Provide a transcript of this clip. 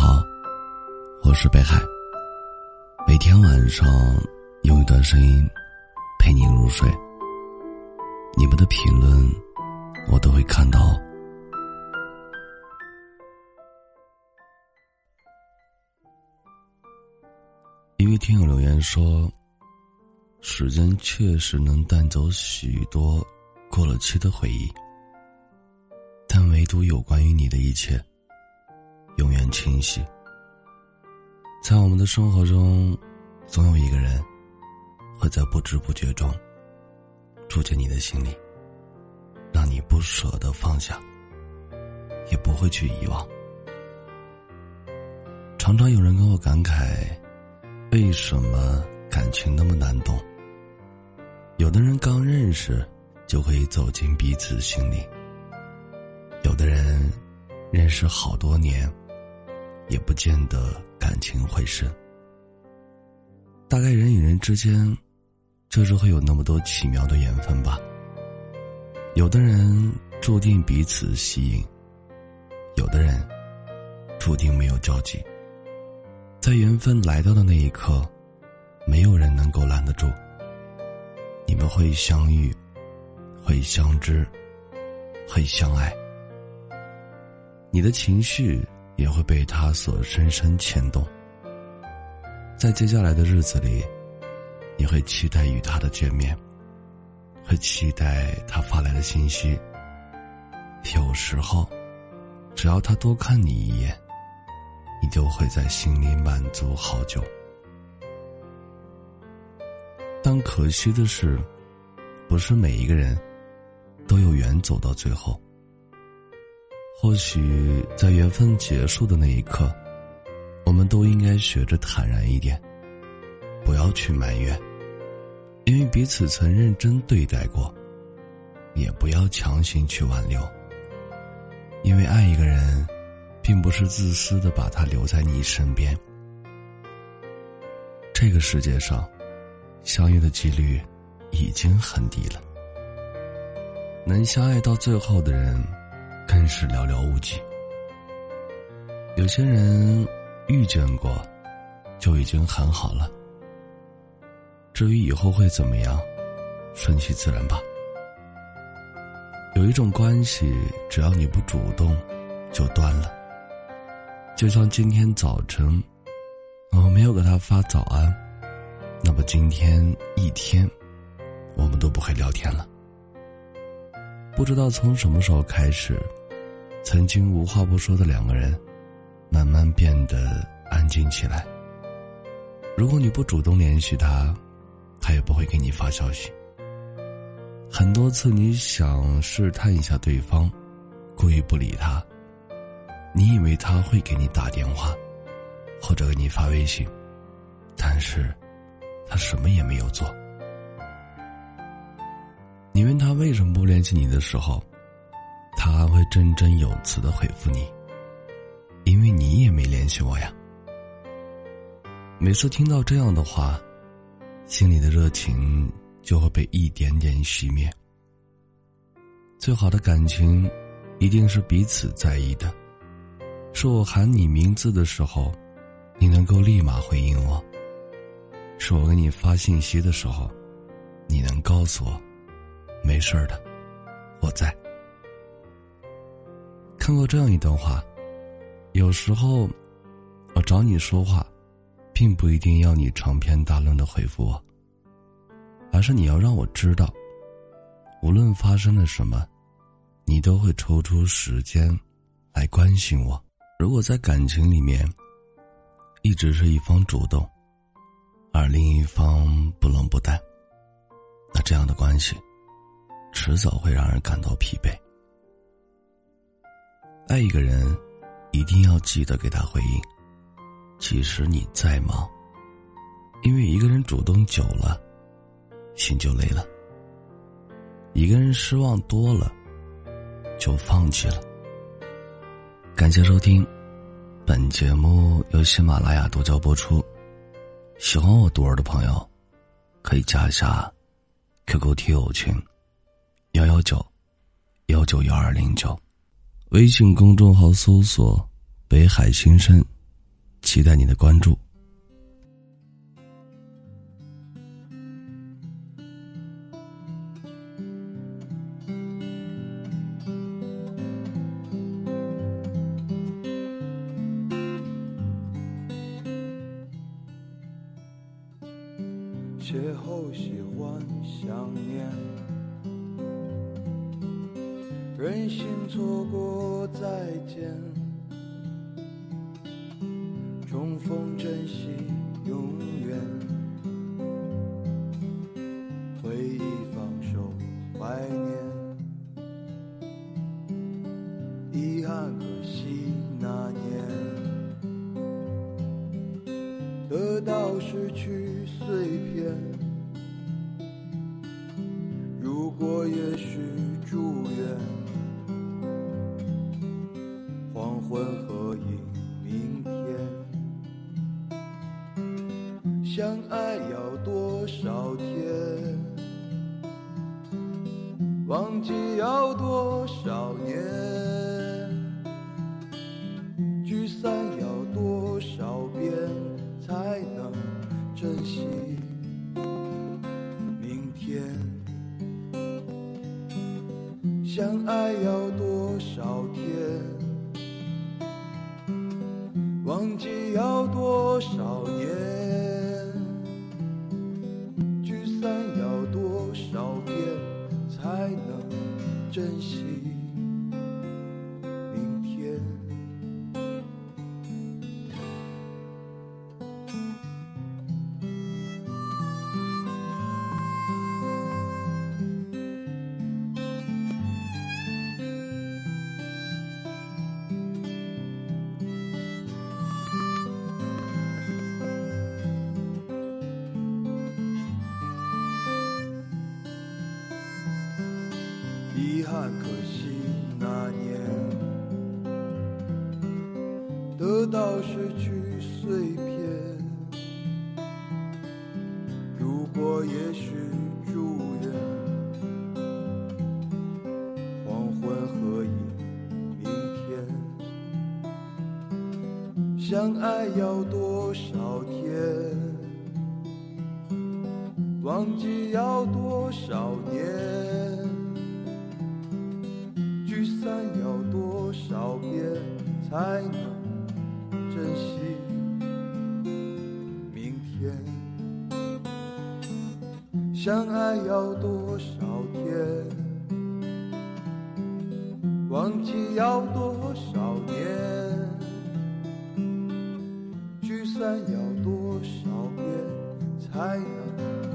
好，我是北海。每天晚上用一段声音陪你入睡。你们的评论我都会看到。一位听友留言说：“时间确实能带走许多过了期的回忆，但唯独有关于你的一切。”永远清晰。在我们的生活中，总有一个人会在不知不觉中住进你的心里，让你不舍得放下，也不会去遗忘。常常有人跟我感慨，为什么感情那么难懂？有的人刚认识就可以走进彼此心里，有的人认识好多年。也不见得感情会深。大概人与人之间，就是会有那么多奇妙的缘分吧。有的人注定彼此吸引，有的人注定没有交集。在缘分来到的那一刻，没有人能够拦得住。你们会相遇，会相知，会相爱。你的情绪。也会被他所深深牵动，在接下来的日子里，你会期待与他的见面，会期待他发来的信息。有时候，只要他多看你一眼，你就会在心里满足好久。但可惜的是，不是每一个人都有缘走到最后。或许在缘分结束的那一刻，我们都应该学着坦然一点，不要去埋怨，因为彼此曾认真对待过；也不要强行去挽留，因为爱一个人，并不是自私的把他留在你身边。这个世界上，相遇的几率已经很低了，能相爱到最后的人。更是寥寥无几。有些人遇见过，就已经很好了。至于以后会怎么样，顺其自然吧。有一种关系，只要你不主动，就断了。就像今天早晨，我没有给他发早安，那么今天一天，我们都不会聊天了。不知道从什么时候开始。曾经无话不说的两个人，慢慢变得安静起来。如果你不主动联系他，他也不会给你发消息。很多次你想试探一下对方，故意不理他，你以为他会给你打电话，或者给你发微信，但是，他什么也没有做。你问他为什么不联系你的时候。他会振振有词的回复你，因为你也没联系我呀。每次听到这样的话，心里的热情就会被一点点熄灭。最好的感情，一定是彼此在意的。是我喊你名字的时候，你能够立马回应我；是我给你发信息的时候，你能告诉我，没事的，我在。看过这样一段话，有时候我找你说话，并不一定要你长篇大论的回复我，而是你要让我知道，无论发生了什么，你都会抽出时间来关心我。如果在感情里面，一直是一方主动，而另一方不冷不淡，那这样的关系，迟早会让人感到疲惫。爱一个人，一定要记得给他回应，即使你再忙。因为一个人主动久了，心就累了；一个人失望多了，就放弃了。感谢收听，本节目由喜马拉雅独家播出。喜欢我独儿的朋友，可以加一下 QQ 听友群：幺幺九幺九幺二零九。微信公众号搜索“北海心声”，期待你的关注。邂逅喜欢想念，任性错过再见，重逢珍惜永远，回忆放手怀念，遗憾可惜那年，得到失去。碎片，如果也许祝愿，黄昏合影明天，相爱要多少天，忘记要多少年，忘记要多少年？聚散要多少遍才能珍惜？可惜那年得到失去碎片。如果也许祝愿黄昏合影明天，相爱要多少天？忘记要多少年？聚散要多少遍才能珍惜明天？相爱要多少天？忘记要多少年？聚散要多少遍才能。